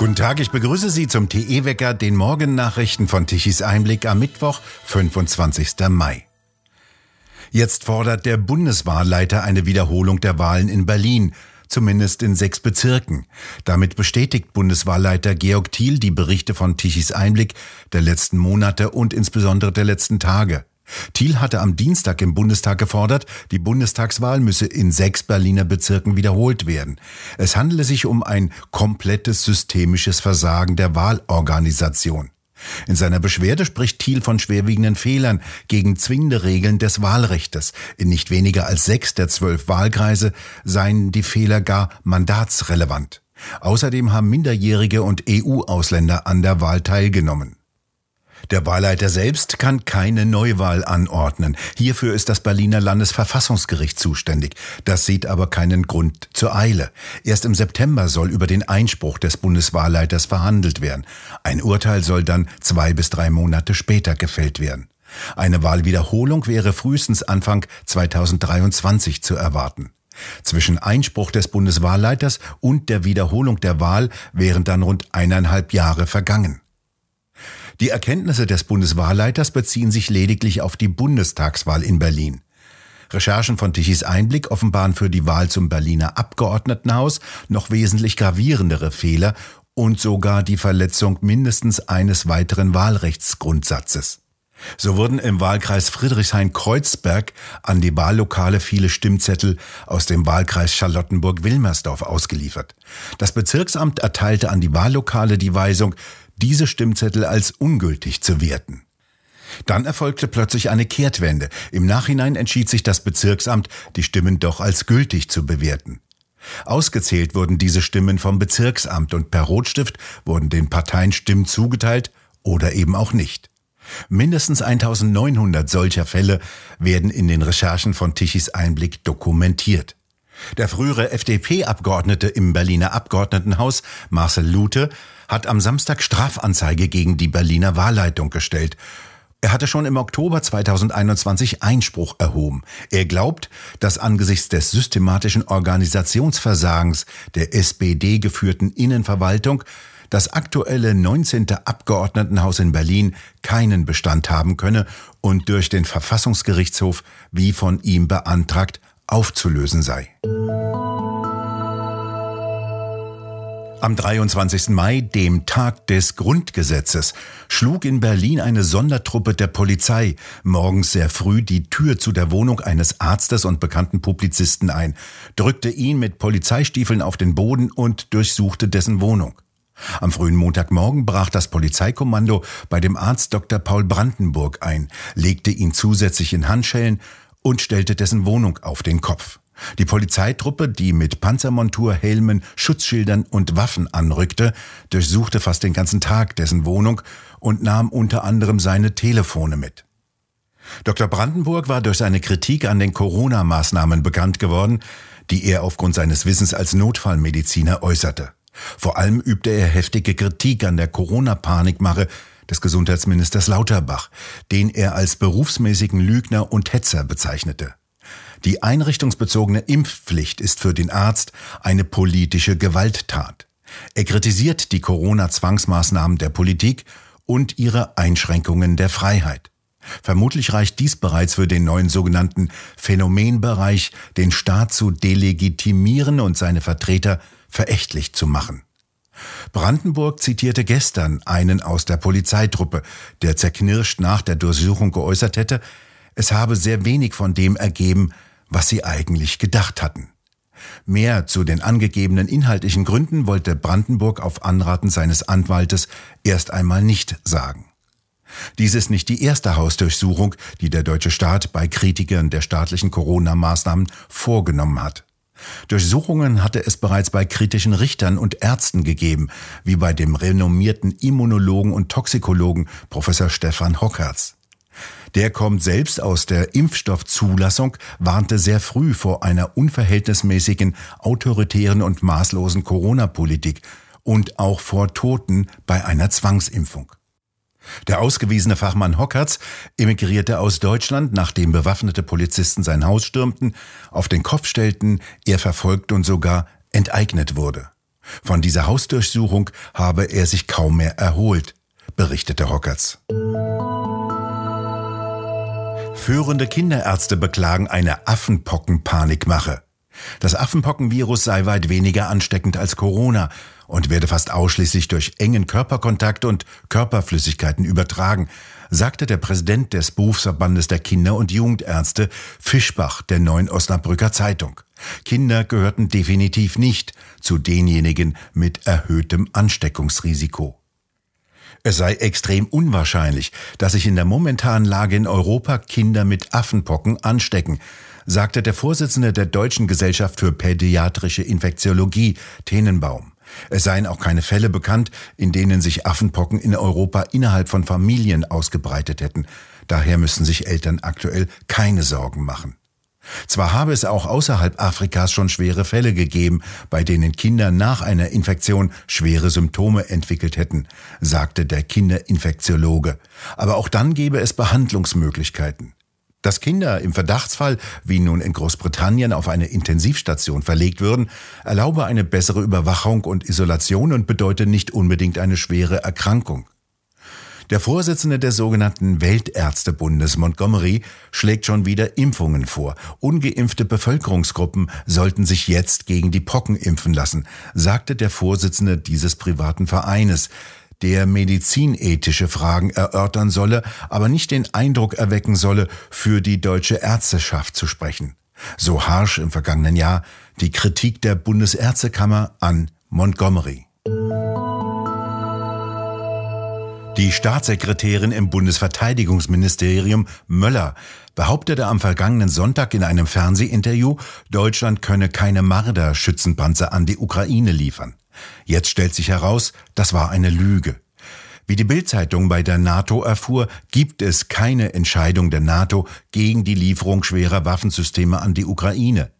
Guten Tag, ich begrüße Sie zum TE-Wecker, den Morgennachrichten von Tichys Einblick am Mittwoch, 25. Mai. Jetzt fordert der Bundeswahlleiter eine Wiederholung der Wahlen in Berlin, zumindest in sechs Bezirken. Damit bestätigt Bundeswahlleiter Georg Thiel die Berichte von Tichys Einblick der letzten Monate und insbesondere der letzten Tage. Thiel hatte am Dienstag im Bundestag gefordert, die Bundestagswahl müsse in sechs Berliner Bezirken wiederholt werden. Es handele sich um ein komplettes systemisches Versagen der Wahlorganisation. In seiner Beschwerde spricht Thiel von schwerwiegenden Fehlern gegen zwingende Regeln des Wahlrechtes. In nicht weniger als sechs der zwölf Wahlkreise seien die Fehler gar mandatsrelevant. Außerdem haben Minderjährige und EU-Ausländer an der Wahl teilgenommen. Der Wahlleiter selbst kann keine Neuwahl anordnen. Hierfür ist das Berliner Landesverfassungsgericht zuständig. Das sieht aber keinen Grund zur Eile. Erst im September soll über den Einspruch des Bundeswahlleiters verhandelt werden. Ein Urteil soll dann zwei bis drei Monate später gefällt werden. Eine Wahlwiederholung wäre frühestens Anfang 2023 zu erwarten. Zwischen Einspruch des Bundeswahlleiters und der Wiederholung der Wahl wären dann rund eineinhalb Jahre vergangen. Die Erkenntnisse des Bundeswahlleiters beziehen sich lediglich auf die Bundestagswahl in Berlin. Recherchen von Tichys Einblick offenbaren für die Wahl zum Berliner Abgeordnetenhaus noch wesentlich gravierendere Fehler und sogar die Verletzung mindestens eines weiteren Wahlrechtsgrundsatzes. So wurden im Wahlkreis Friedrichshain-Kreuzberg an die Wahllokale viele Stimmzettel aus dem Wahlkreis Charlottenburg-Wilmersdorf ausgeliefert. Das Bezirksamt erteilte an die Wahllokale die Weisung, diese Stimmzettel als ungültig zu werten. Dann erfolgte plötzlich eine Kehrtwende. Im Nachhinein entschied sich das Bezirksamt, die Stimmen doch als gültig zu bewerten. Ausgezählt wurden diese Stimmen vom Bezirksamt und per Rotstift wurden den Parteien Stimmen zugeteilt oder eben auch nicht. Mindestens 1900 solcher Fälle werden in den Recherchen von Tichys Einblick dokumentiert. Der frühere FDP-Abgeordnete im Berliner Abgeordnetenhaus, Marcel Lute, hat am Samstag Strafanzeige gegen die Berliner Wahlleitung gestellt. Er hatte schon im Oktober 2021 Einspruch erhoben. Er glaubt, dass angesichts des systematischen Organisationsversagens der SPD geführten Innenverwaltung das aktuelle 19. Abgeordnetenhaus in Berlin keinen Bestand haben könne und durch den Verfassungsgerichtshof, wie von ihm beantragt, aufzulösen sei. Am 23. Mai, dem Tag des Grundgesetzes, schlug in Berlin eine Sondertruppe der Polizei morgens sehr früh die Tür zu der Wohnung eines Arztes und bekannten Publizisten ein, drückte ihn mit Polizeistiefeln auf den Boden und durchsuchte dessen Wohnung. Am frühen Montagmorgen brach das Polizeikommando bei dem Arzt Dr. Paul Brandenburg ein, legte ihn zusätzlich in Handschellen und stellte dessen Wohnung auf den Kopf. Die Polizeitruppe, die mit Panzermontur, Helmen, Schutzschildern und Waffen anrückte, durchsuchte fast den ganzen Tag dessen Wohnung und nahm unter anderem seine Telefone mit. Dr. Brandenburg war durch seine Kritik an den Corona-Maßnahmen bekannt geworden, die er aufgrund seines Wissens als Notfallmediziner äußerte. Vor allem übte er heftige Kritik an der Corona-Panikmache des Gesundheitsministers Lauterbach, den er als berufsmäßigen Lügner und Hetzer bezeichnete. Die einrichtungsbezogene Impfpflicht ist für den Arzt eine politische Gewalttat. Er kritisiert die Corona-Zwangsmaßnahmen der Politik und ihre Einschränkungen der Freiheit. Vermutlich reicht dies bereits für den neuen sogenannten Phänomenbereich, den Staat zu delegitimieren und seine Vertreter verächtlich zu machen. Brandenburg zitierte gestern einen aus der Polizeitruppe, der zerknirscht nach der Durchsuchung geäußert hätte, es habe sehr wenig von dem ergeben, was sie eigentlich gedacht hatten. Mehr zu den angegebenen inhaltlichen Gründen wollte Brandenburg auf Anraten seines Anwaltes erst einmal nicht sagen. Dies ist nicht die erste Hausdurchsuchung, die der deutsche Staat bei Kritikern der staatlichen Corona-Maßnahmen vorgenommen hat. Durchsuchungen hatte es bereits bei kritischen Richtern und Ärzten gegeben, wie bei dem renommierten Immunologen und Toxikologen Professor Stefan Hockertz. Der kommt selbst aus der Impfstoffzulassung, warnte sehr früh vor einer unverhältnismäßigen, autoritären und maßlosen Corona-Politik und auch vor Toten bei einer Zwangsimpfung. Der ausgewiesene Fachmann Hockertz emigrierte aus Deutschland, nachdem bewaffnete Polizisten sein Haus stürmten, auf den Kopf stellten, er verfolgt und sogar enteignet wurde. Von dieser Hausdurchsuchung habe er sich kaum mehr erholt, berichtete Rockerts. Führende Kinderärzte beklagen eine Affenpocken-Panikmache. Das Affenpockenvirus sei weit weniger ansteckend als Corona und werde fast ausschließlich durch engen Körperkontakt und Körperflüssigkeiten übertragen, sagte der Präsident des Berufsverbandes der Kinder- und Jugendärzte Fischbach der Neuen Osnabrücker Zeitung. Kinder gehörten definitiv nicht zu denjenigen mit erhöhtem Ansteckungsrisiko. Es sei extrem unwahrscheinlich, dass sich in der momentanen Lage in Europa Kinder mit Affenpocken anstecken, sagte der Vorsitzende der Deutschen Gesellschaft für Pädiatrische Infektiologie, Tenenbaum. Es seien auch keine Fälle bekannt, in denen sich Affenpocken in Europa innerhalb von Familien ausgebreitet hätten. Daher müssen sich Eltern aktuell keine Sorgen machen. Zwar habe es auch außerhalb Afrikas schon schwere Fälle gegeben, bei denen Kinder nach einer Infektion schwere Symptome entwickelt hätten, sagte der Kinderinfektiologe. Aber auch dann gebe es Behandlungsmöglichkeiten. Dass Kinder im Verdachtsfall, wie nun in Großbritannien, auf eine Intensivstation verlegt würden, erlaube eine bessere Überwachung und Isolation und bedeute nicht unbedingt eine schwere Erkrankung. Der Vorsitzende des sogenannten Weltärztebundes Montgomery schlägt schon wieder Impfungen vor. Ungeimpfte Bevölkerungsgruppen sollten sich jetzt gegen die Pocken impfen lassen, sagte der Vorsitzende dieses privaten Vereines der medizinethische Fragen erörtern solle, aber nicht den Eindruck erwecken solle, für die deutsche Ärzteschaft zu sprechen. So harsch im vergangenen Jahr die Kritik der Bundesärztekammer an Montgomery. Die Staatssekretärin im Bundesverteidigungsministerium Möller behauptete am vergangenen Sonntag in einem Fernsehinterview, Deutschland könne keine Marder-Schützenpanzer an die Ukraine liefern. Jetzt stellt sich heraus, das war eine Lüge. Wie die Bildzeitung bei der NATO erfuhr, gibt es keine Entscheidung der NATO gegen die Lieferung schwerer Waffensysteme an die Ukraine.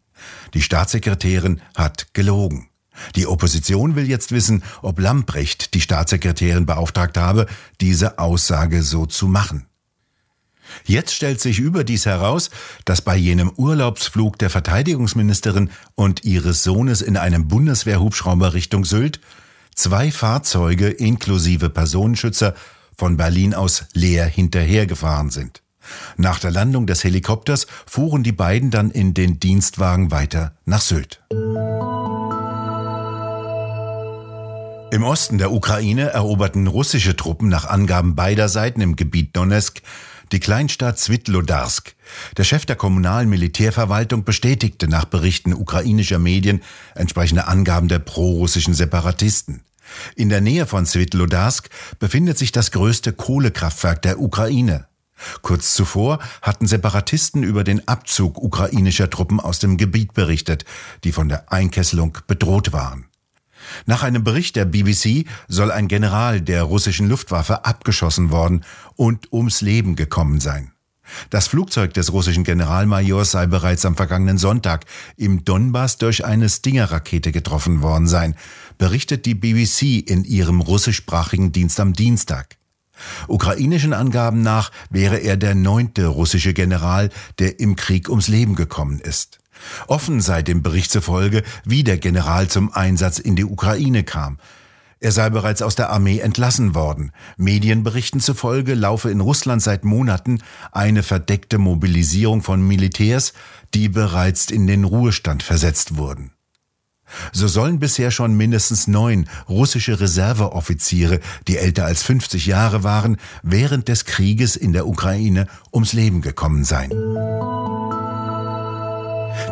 Die Staatssekretärin hat gelogen. Die Opposition will jetzt wissen, ob Lamprecht die Staatssekretärin beauftragt habe, diese Aussage so zu machen. Jetzt stellt sich überdies heraus, dass bei jenem Urlaubsflug der Verteidigungsministerin und ihres Sohnes in einem Bundeswehrhubschrauber Richtung Sylt zwei Fahrzeuge inklusive Personenschützer von Berlin aus leer hinterhergefahren sind. Nach der Landung des Helikopters fuhren die beiden dann in den Dienstwagen weiter nach Sylt. Im Osten der Ukraine eroberten russische Truppen nach Angaben beider Seiten im Gebiet Donetsk die Kleinstadt Svitlodarsk. Der Chef der kommunalen Militärverwaltung bestätigte nach Berichten ukrainischer Medien entsprechende Angaben der prorussischen Separatisten. In der Nähe von Svitlodarsk befindet sich das größte Kohlekraftwerk der Ukraine. Kurz zuvor hatten Separatisten über den Abzug ukrainischer Truppen aus dem Gebiet berichtet, die von der Einkesselung bedroht waren. Nach einem Bericht der BBC soll ein General der russischen Luftwaffe abgeschossen worden und ums Leben gekommen sein. Das Flugzeug des russischen Generalmajors sei bereits am vergangenen Sonntag im Donbass durch eine Stinger-Rakete getroffen worden sein, berichtet die BBC in ihrem russischsprachigen Dienst am Dienstag. Ukrainischen Angaben nach wäre er der neunte russische General, der im Krieg ums Leben gekommen ist. Offen sei dem Bericht zufolge, wie der General zum Einsatz in die Ukraine kam. Er sei bereits aus der Armee entlassen worden. Medienberichten zufolge laufe in Russland seit Monaten eine verdeckte Mobilisierung von Militärs, die bereits in den Ruhestand versetzt wurden. So sollen bisher schon mindestens neun russische Reserveoffiziere, die älter als 50 Jahre waren, während des Krieges in der Ukraine ums Leben gekommen sein.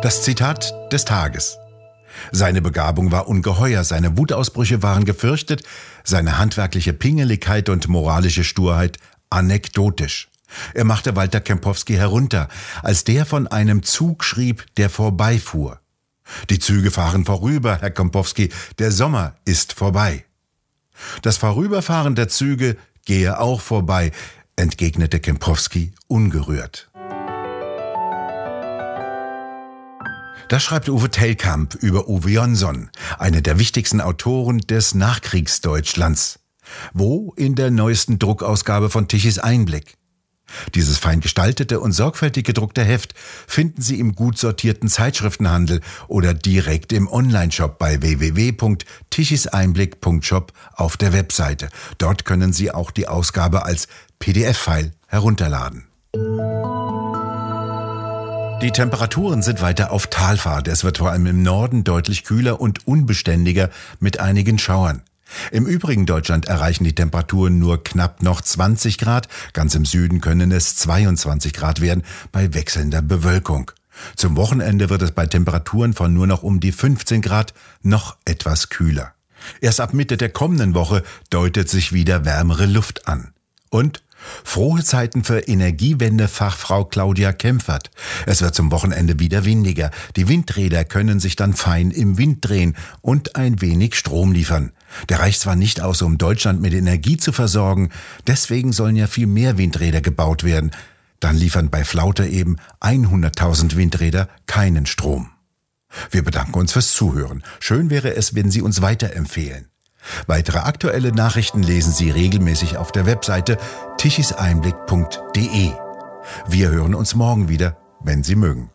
Das Zitat des Tages. Seine Begabung war ungeheuer, seine Wutausbrüche waren gefürchtet, seine handwerkliche Pingeligkeit und moralische Sturheit anekdotisch. Er machte Walter Kempowski herunter, als der von einem Zug schrieb, der vorbeifuhr. Die Züge fahren vorüber, Herr Kempowski, der Sommer ist vorbei. Das Vorüberfahren der Züge gehe auch vorbei, entgegnete Kempowski ungerührt. Das schreibt Uwe Tellkamp über Uwe Jonsson, eine der wichtigsten Autoren des Nachkriegsdeutschlands. Wo? In der neuesten Druckausgabe von Tichys Einblick. Dieses fein gestaltete und sorgfältig gedruckte Heft finden Sie im gut sortierten Zeitschriftenhandel oder direkt im Onlineshop bei www.tichiseinblick.shop auf der Webseite. Dort können Sie auch die Ausgabe als PDF-File herunterladen. Die Temperaturen sind weiter auf Talfahrt. Es wird vor allem im Norden deutlich kühler und unbeständiger mit einigen Schauern. Im übrigen Deutschland erreichen die Temperaturen nur knapp noch 20 Grad, ganz im Süden können es 22 Grad werden bei wechselnder Bewölkung. Zum Wochenende wird es bei Temperaturen von nur noch um die 15 Grad noch etwas kühler. Erst ab Mitte der kommenden Woche deutet sich wieder wärmere Luft an. Und Frohe Zeiten für Energiewende-Fachfrau Claudia Kempfert. Es wird zum Wochenende wieder windiger. Die Windräder können sich dann fein im Wind drehen und ein wenig Strom liefern. Der reicht zwar nicht aus, um Deutschland mit Energie zu versorgen, deswegen sollen ja viel mehr Windräder gebaut werden. Dann liefern bei Flaute eben 100.000 Windräder keinen Strom. Wir bedanken uns fürs Zuhören. Schön wäre es, wenn Sie uns weiterempfehlen. Weitere aktuelle Nachrichten lesen Sie regelmäßig auf der Webseite tichiseinblick.de. Wir hören uns morgen wieder, wenn Sie mögen.